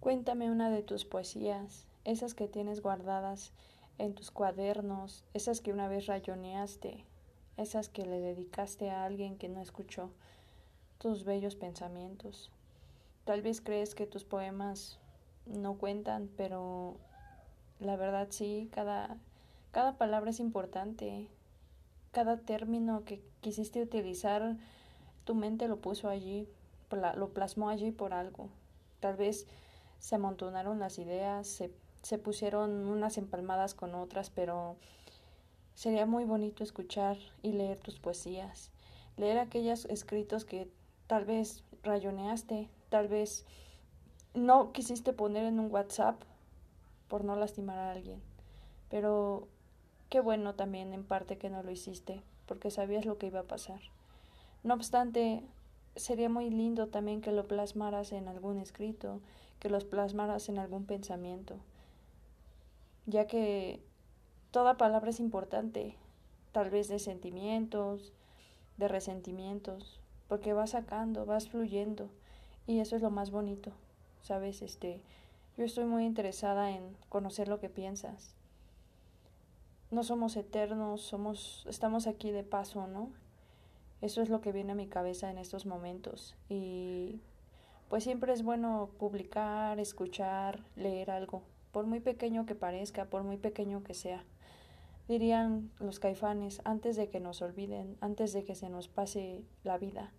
Cuéntame una de tus poesías, esas que tienes guardadas en tus cuadernos, esas que una vez rayoneaste, esas que le dedicaste a alguien que no escuchó tus bellos pensamientos. Tal vez crees que tus poemas no cuentan, pero la verdad sí, cada, cada palabra es importante. Cada término que quisiste utilizar, tu mente lo puso allí, lo plasmó allí por algo. Tal vez se amontonaron las ideas, se, se pusieron unas empalmadas con otras, pero sería muy bonito escuchar y leer tus poesías, leer aquellos escritos que tal vez rayoneaste, tal vez no quisiste poner en un WhatsApp por no lastimar a alguien. Pero qué bueno también en parte que no lo hiciste, porque sabías lo que iba a pasar. No obstante, sería muy lindo también que lo plasmaras en algún escrito, que los plasmaras en algún pensamiento, ya que toda palabra es importante, tal vez de sentimientos, de resentimientos, porque vas sacando, vas fluyendo, y eso es lo más bonito, ¿sabes? Este, yo estoy muy interesada en conocer lo que piensas. No somos eternos, somos estamos aquí de paso, ¿no? Eso es lo que viene a mi cabeza en estos momentos y pues siempre es bueno publicar, escuchar, leer algo, por muy pequeño que parezca, por muy pequeño que sea. Dirían los caifanes, antes de que nos olviden, antes de que se nos pase la vida,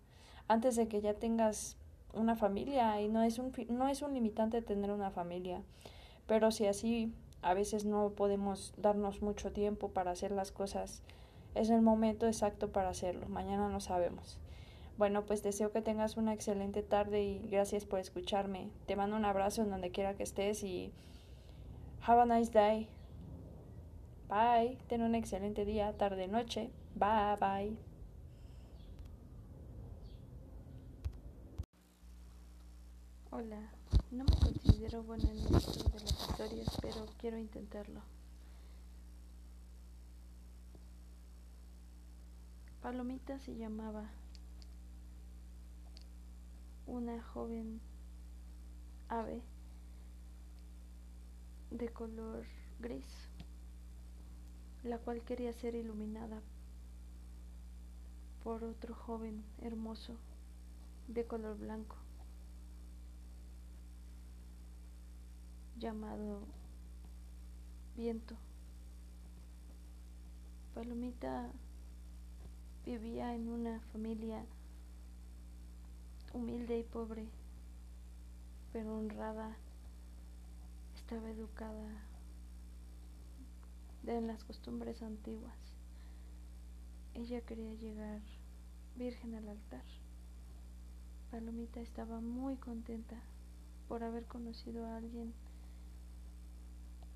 antes de que ya tengas una familia y no es un, no es un limitante tener una familia. Pero si así a veces no podemos darnos mucho tiempo para hacer las cosas, es el momento exacto para hacerlo. Mañana no sabemos. Bueno, pues deseo que tengas una excelente tarde y gracias por escucharme. Te mando un abrazo en donde quiera que estés y have a nice day. Bye. Ten un excelente día, tarde, noche. Bye, bye. Hola, no me considero buena en esto de las historias, pero quiero intentarlo. Palomita se llamaba una joven ave de color gris, la cual quería ser iluminada por otro joven hermoso de color blanco. llamado Viento. Palomita vivía en una familia humilde y pobre, pero honrada. Estaba educada en las costumbres antiguas. Ella quería llegar virgen al altar. Palomita estaba muy contenta por haber conocido a alguien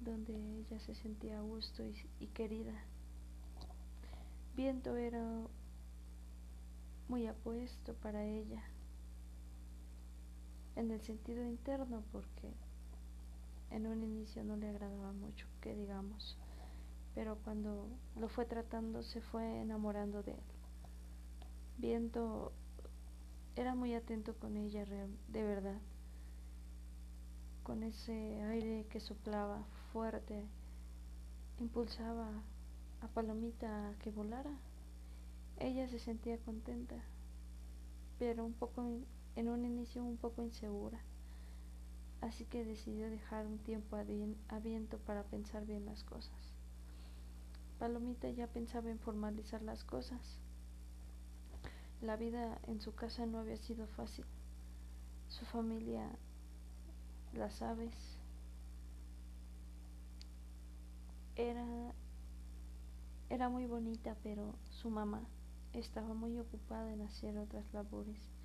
donde ella se sentía a gusto y, querida. Viento era muy apuesto para ella, en el sentido interno, porque en un inicio no le agradaba mucho, que digamos, pero cuando lo fue tratando se fue enamorando de él. Viento era muy atento con ella, de verdad, con ese aire que soplaba fuerte impulsaba a Palomita a que volara. Ella se sentía contenta, pero un poco en un inicio un poco insegura. Así que decidió dejar un tiempo a viento para pensar bien las cosas. Palomita ya pensaba en formalizar las cosas. La vida en su casa no había sido fácil. Su familia, las aves, era, era muy bonita, pero su mamá estaba muy ocupada en hacer otras labores.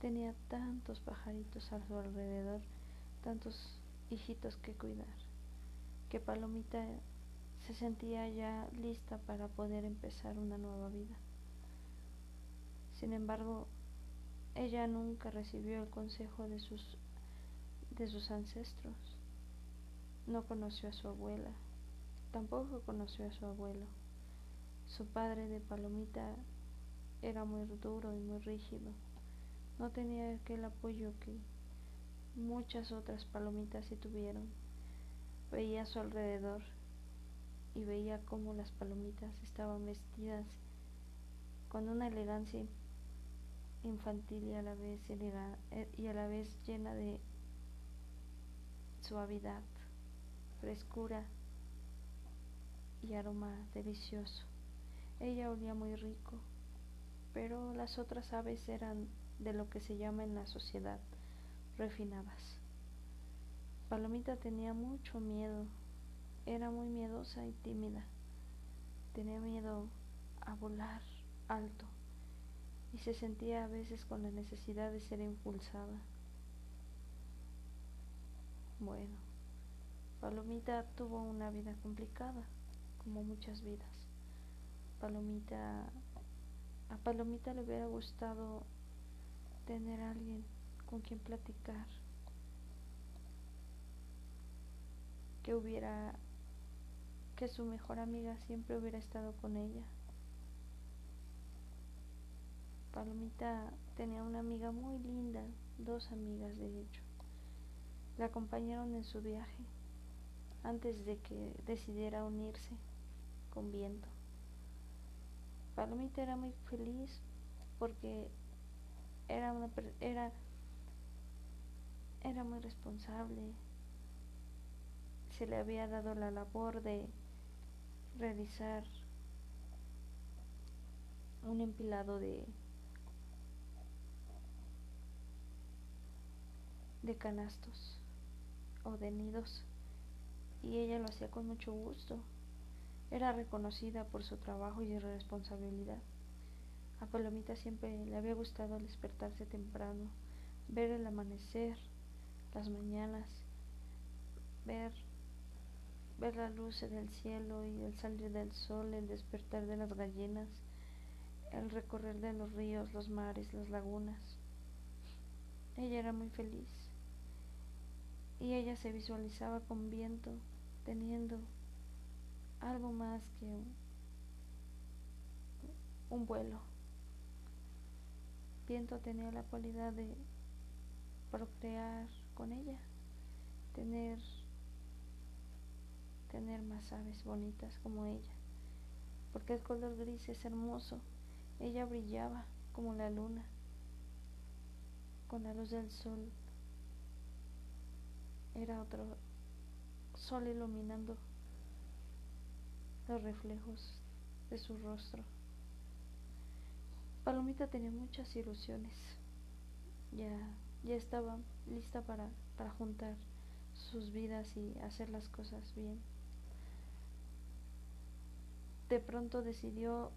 Tenía tantos pajaritos a su alrededor, tantos hijitos que cuidar, que Palomita se sentía ya lista para poder empezar una nueva vida. Sin embargo, ella nunca recibió el consejo de sus, de sus ancestros. No conoció a su abuela, Tampoco conoció a su abuelo. Su padre de Palomita era muy duro y muy rígido. No tenía aquel apoyo que muchas otras palomitas sí tuvieron. Veía a su alrededor y veía cómo las palomitas estaban vestidas con una elegancia infantil y a la vez eh, y a la vez llena de suavidad, frescura y aroma delicioso. Ella olía muy rico, pero las otras aves eran de lo que se llama en la sociedad refinadas. Palomita tenía mucho miedo, era muy miedosa y tímida. Tenía miedo a volar alto y se sentía a veces con la necesidad de ser impulsada. Bueno, Palomita tuvo una vida complicada, como muchas vidas. Palomita, a Palomita le hubiera gustado tener a alguien con quien platicar, que hubiera, que su mejor amiga siempre hubiera estado con ella. Palomita tenía una amiga muy linda, dos amigas de hecho. La acompañaron en su viaje antes de que decidiera unirse con viento. Palomita era muy feliz porque era era era muy responsable. Se le había dado la labor de realizar un empilado de de canastos o de nidos y ella lo hacía con mucho gusto. Era reconocida por su trabajo y responsabilidad. A Palomita siempre le había gustado despertarse temprano, ver el amanecer, las mañanas, ver, ver la luz en el cielo y el salir del sol, el despertar de las gallinas, el recorrer de los ríos, los mares, las lagunas. Ella era muy feliz y ella se visualizaba con viento, teniendo algo más que un, un vuelo. Viento tenía la cualidad de procrear con ella, tener tener más aves bonitas como ella, porque el color gris es hermoso. Ella brillaba como la luna con la luz del sol era otro sol iluminando los reflejos de su rostro. Palomita tenía muchas ilusiones. Ya, ya estaba lista para, para juntar sus vidas y hacer las cosas bien. De pronto decidió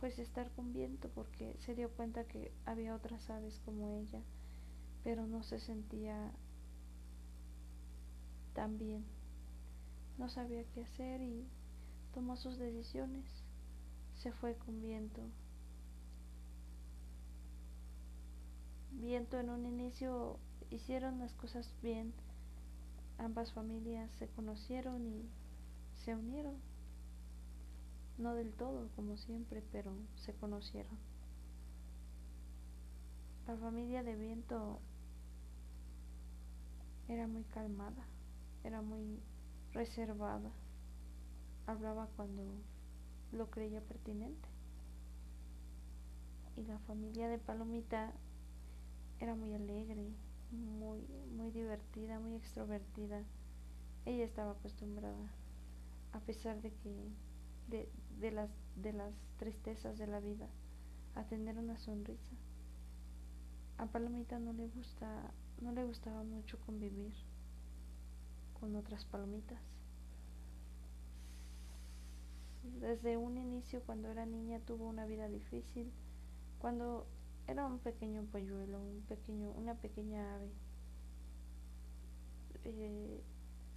pues estar con viento porque se dio cuenta que había otras aves como ella, pero no se sentía también. No sabía qué hacer y tomó sus decisiones. Se fue con viento. Viento en un inicio hicieron las cosas bien. Ambas familias se conocieron y se unieron. No del todo, como siempre, pero se conocieron. La familia de viento era muy calmada era muy reservada, hablaba cuando lo creía pertinente. Y la familia de Palomita era muy alegre, muy, muy divertida, muy extrovertida. Ella estaba acostumbrada, a pesar de que de, de, las, de las tristezas de la vida, a tener una sonrisa. A Palomita no le gusta, no le gustaba mucho convivir con otras palomitas. Desde un inicio, cuando era niña, tuvo una vida difícil. Cuando era un pequeño polluelo, un pequeño, una pequeña ave, eh,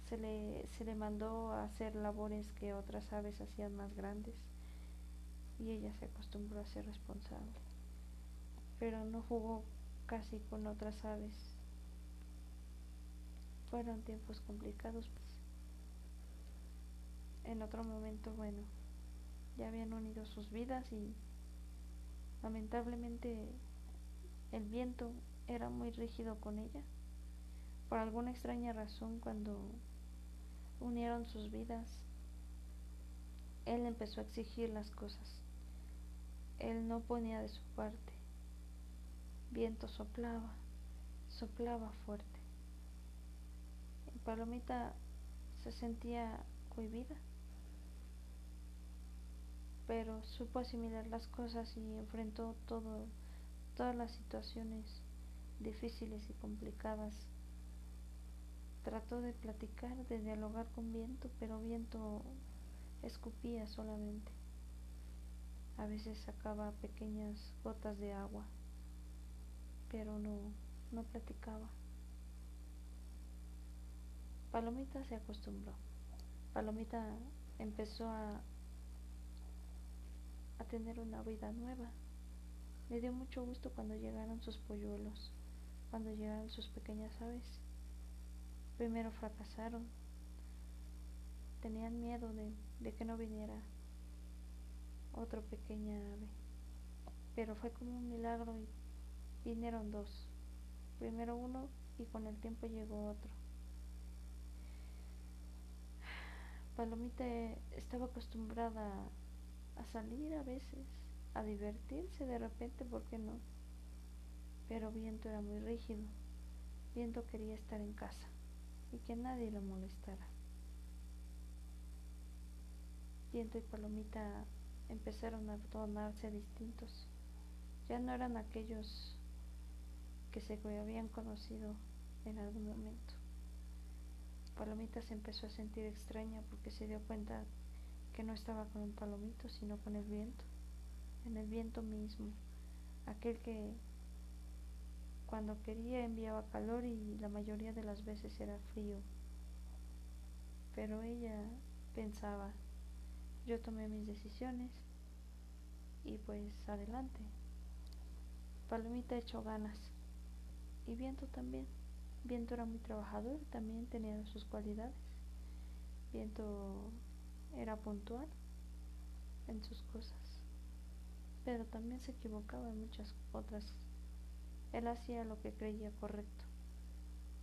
se, le, se le mandó a hacer labores que otras aves hacían más grandes y ella se acostumbró a ser responsable. Pero no jugó casi con otras aves fueron tiempos complicados. Pues. En otro momento, bueno, ya habían unido sus vidas y lamentablemente el viento era muy rígido con ella Por alguna extraña razón, cuando unieron sus vidas, él empezó a exigir las cosas. Él no ponía de su parte. Viento soplaba, soplaba fuerte. Palomita se sentía cohibida, pero supo asimilar las cosas y enfrentó todo, todas las situaciones difíciles y complicadas. Trató de platicar, de dialogar con viento, pero viento escupía solamente. A veces sacaba pequeñas gotas de agua, pero no, no platicaba. Palomita se acostumbró. Palomita empezó a, a tener una vida nueva. Le dio mucho gusto cuando llegaron sus polluelos, cuando llegaron sus pequeñas aves. Primero fracasaron, tenían miedo de, de que no viniera otro pequeña ave, pero fue como un milagro y vinieron dos, primero uno y con el tiempo llegó otro. Palomita estaba acostumbrada a salir a veces, a divertirse de repente, ¿por qué no? Pero Viento era muy rígido. Viento quería estar en casa y que nadie lo molestara. Viento y Palomita empezaron a tornarse distintos. Ya no eran aquellos que se habían conocido en algún momento. Palomita se empezó a sentir extraña porque se dio cuenta que no estaba con un palomito, sino con el viento, en el viento mismo, aquel que cuando quería enviaba calor y la mayoría de las veces era frío. Pero ella pensaba, yo tomé mis decisiones y pues adelante. Palomita echó ganas y viento también. Viento era muy trabajador, también tenía sus cualidades. Viento era puntual en sus cosas, pero también se equivocaba en muchas otras. Él hacía lo que creía correcto,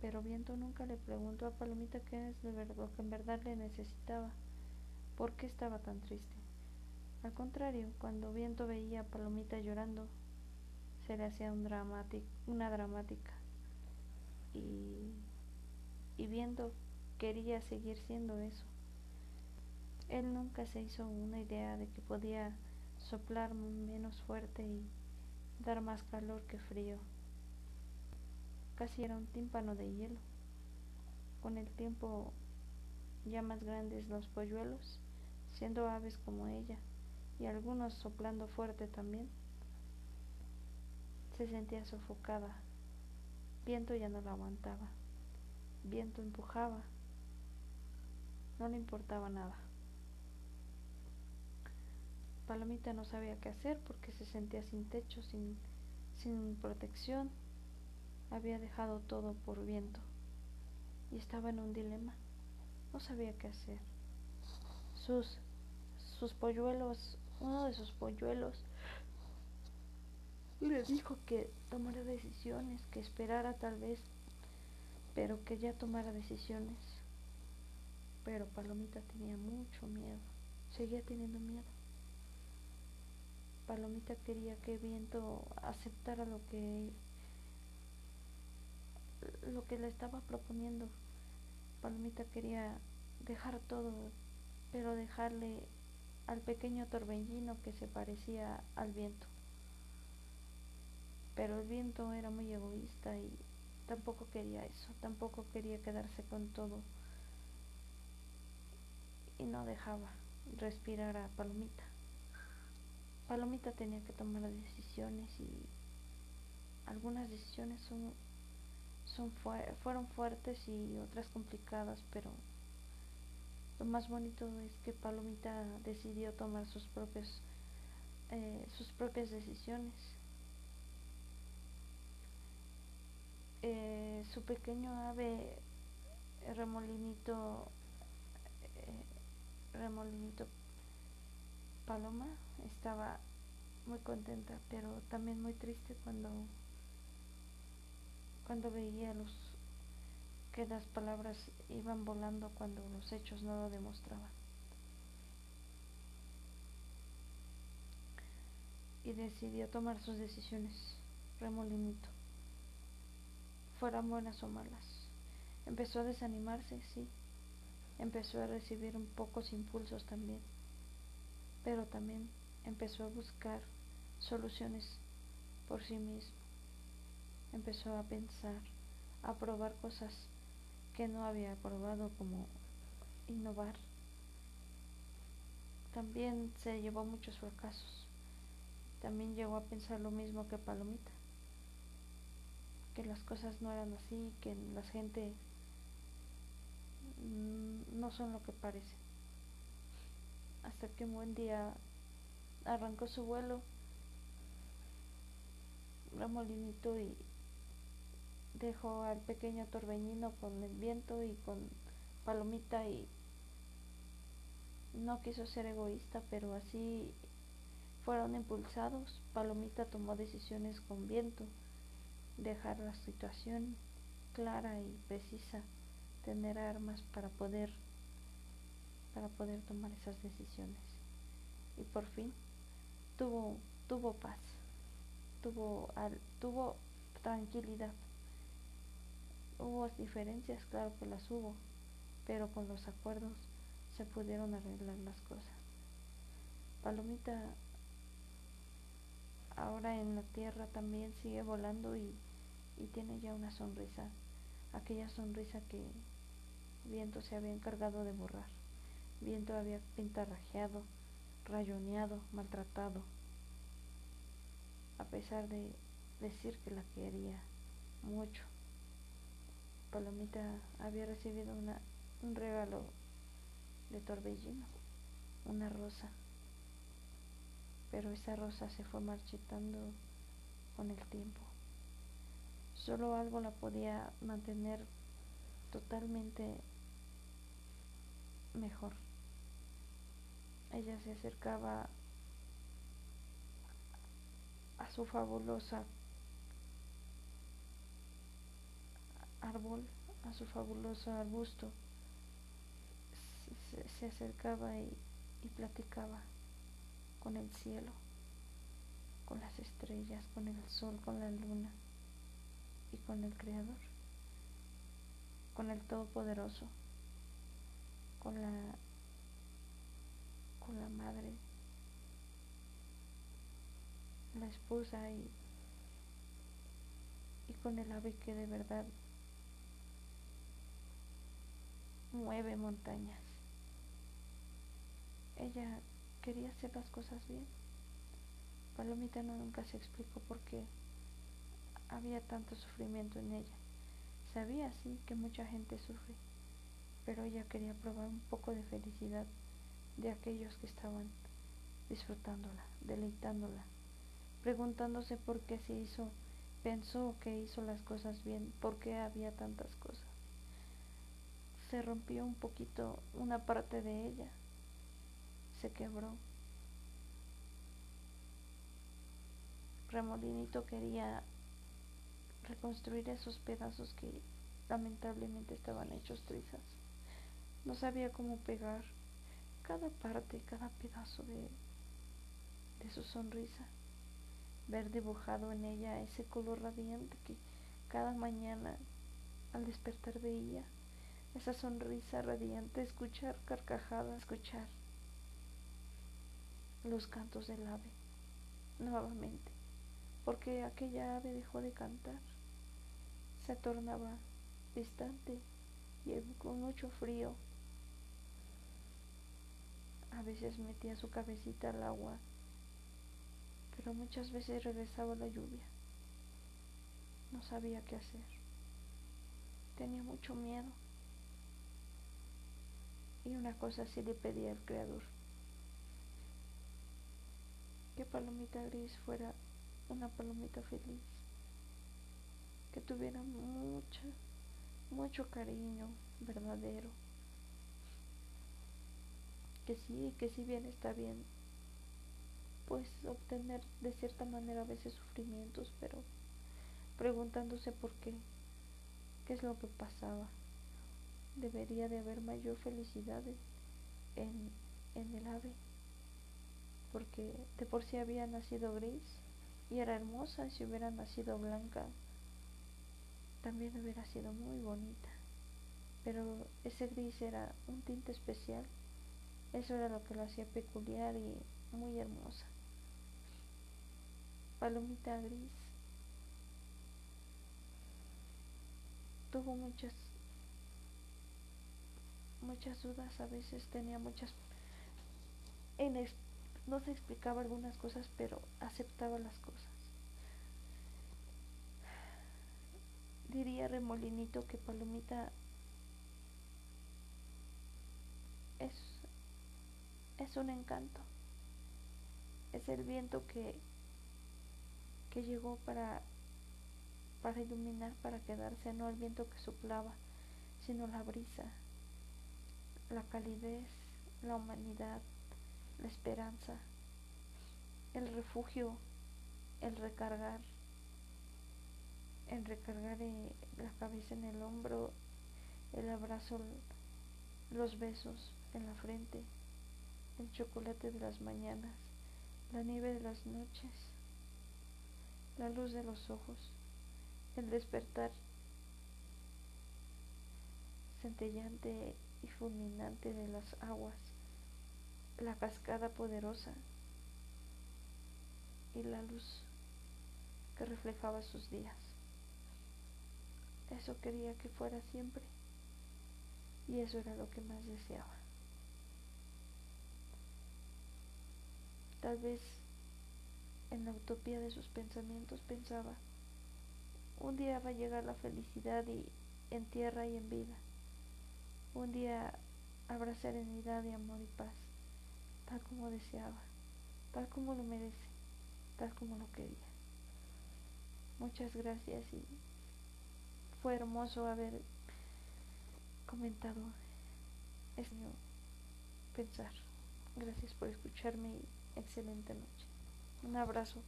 pero Viento nunca le preguntó a Palomita qué es lo que en verdad le necesitaba, por qué estaba tan triste. Al contrario, cuando Viento veía a Palomita llorando, se le hacía un una dramática y, y viendo quería seguir siendo eso. Él nunca se hizo una idea de que podía soplar menos fuerte y dar más calor que frío. Casi era un tímpano de hielo. Con el tiempo ya más grandes los polluelos, siendo aves como ella, y algunos soplando fuerte también, se sentía sofocada Viento ya no lo aguantaba. Viento empujaba. No le importaba nada. Palomita no sabía qué hacer porque se sentía sin techo, sin, sin protección. Había dejado todo por viento y estaba en un dilema. No sabía qué hacer. Sus, sus polluelos, uno de sus polluelos le dijo que tomara decisiones, que esperara tal vez, pero que ya tomara decisiones. Pero Palomita tenía mucho miedo, seguía teniendo miedo. Palomita quería que Viento aceptara lo que lo que le estaba proponiendo. Palomita quería dejar todo, pero dejarle al pequeño torbellino que se parecía al viento. Pero el viento era muy egoísta y tampoco quería eso, tampoco quería quedarse con todo y no dejaba respirar a Palomita. Palomita tenía que tomar decisiones y algunas decisiones son, son fueron fuertes y otras complicadas, pero lo más bonito es que Palomita decidió tomar sus propios eh, sus propias decisiones. Eh, su pequeño ave remolinito eh, remolinito paloma estaba muy contenta pero también muy triste cuando cuando veía los que las palabras iban volando cuando los hechos no lo demostraban. Y decidió tomar sus decisiones, remolinito, fueran buenas o malas. Empezó a desanimarse, sí. Empezó a recibir un pocos impulsos también. Pero también empezó a buscar soluciones por sí mismo. Empezó a pensar, a probar cosas que no había probado como innovar. También se llevó muchos fracasos. También llegó a pensar lo mismo que Palomita. Que las cosas no eran así, que la gente mm, no son lo que parecen. Hasta que un buen día arrancó su vuelo Ramolinito y dejó al pequeño Torbeñino con el viento y con Palomita y no quiso ser egoísta, pero así fueron impulsados. Palomita tomó decisiones con viento, dejar la situación clara y precisa, tener armas para poder para poder tomar esas decisiones. Y por fin tuvo tuvo paz tuvo, tuvo tranquilidad. Hubo diferencias, claro que las hubo, pero con los acuerdos se pudieron arreglar las cosas. Palomita ahora en la tierra también sigue volando y, y tiene ya una sonrisa, aquella sonrisa que viento se había encargado de borrar. Viento había pintarrajeado, rayoneado, maltratado a pesar de decir que la quería mucho. Palomita había recibido una, un regalo de Torbellino, una rosa, pero esa rosa se fue marchitando con el tiempo. Solo algo la podía mantener totalmente mejor. Ella se acercaba a su fabulosa árbol, a su fabuloso arbusto, se, acercaba y, platicaba con el cielo, con las estrellas, con el sol, con la luna y con el Creador, con el Todopoderoso, con la, con la Madre la esposa y, y con el ave que de verdad mueve montañas. Ella quería hacer las cosas bien. Palomita no nunca se explicó por qué había tanto sufrimiento en ella. Sabía sí que mucha gente sufre, pero ella quería probar un poco de felicidad de aquellos que estaban disfrutándola, deleitándola preguntándose por qué se hizo, pensó que hizo las cosas bien, por qué había tantas cosas. Se rompió un poquito una parte de ella, se quebró. Remolinito quería reconstruir esos pedazos que lamentablemente estaban hechos trizas. No sabía cómo pegar cada parte, cada pedazo de, de su sonrisa. Ver dibujado en ella ese color radiante que cada mañana al despertar veía, esa sonrisa radiante, escuchar carcajadas, escuchar los cantos del ave nuevamente, porque aquella ave dejó de cantar, se tornaba distante y con mucho frío. A veces metía su cabecita al agua pero muchas veces regresaba la lluvia. No sabía qué hacer. Tenía mucho miedo. Y una cosa sí le pedía al Creador. Que Palomita Gris fuera una palomita feliz. Que tuviera mucho, mucho cariño verdadero. Que sí, que si bien está bien pues obtener de cierta manera a veces sufrimientos, pero preguntándose por qué, qué es lo que pasaba, debería de haber mayor felicidad en, en el ave, porque de por sí había nacido gris y era hermosa, si hubiera nacido blanca, también hubiera sido muy bonita. Pero ese gris era un tinte especial, eso era lo que lo hacía peculiar y muy hermosa. Palomita gris tuvo muchas muchas dudas, a veces tenía muchas no se explicaba algunas cosas, pero aceptaba las cosas. Diría Remolinito que Palomita es, es un encanto. Es el viento que, que llegó para, para iluminar, para quedarse, no el viento que soplaba, sino la brisa, la calidez, la humanidad, la esperanza, el refugio, el recargar, el recargar eh, la cabeza en el hombro, el abrazo, los besos en la frente, el chocolate de las mañanas, la nieve de las noches, la luz de los ojos, el despertar centellante y fulminante de las aguas, la cascada poderosa y la luz que reflejaba sus días. Eso quería que fuera siempre y eso era lo que más deseaba. Tal vez en la utopía de sus pensamientos pensaba, un día va a llegar la felicidad y en tierra y en vida. Un día habrá serenidad y amor y paz tal como deseaba, tal como lo merece, tal como lo quería. Muchas gracias y fue hermoso haber comentado ese pensar. Gracias por escucharme y excelente noche. Un abrazo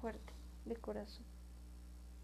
fuerte de corazón.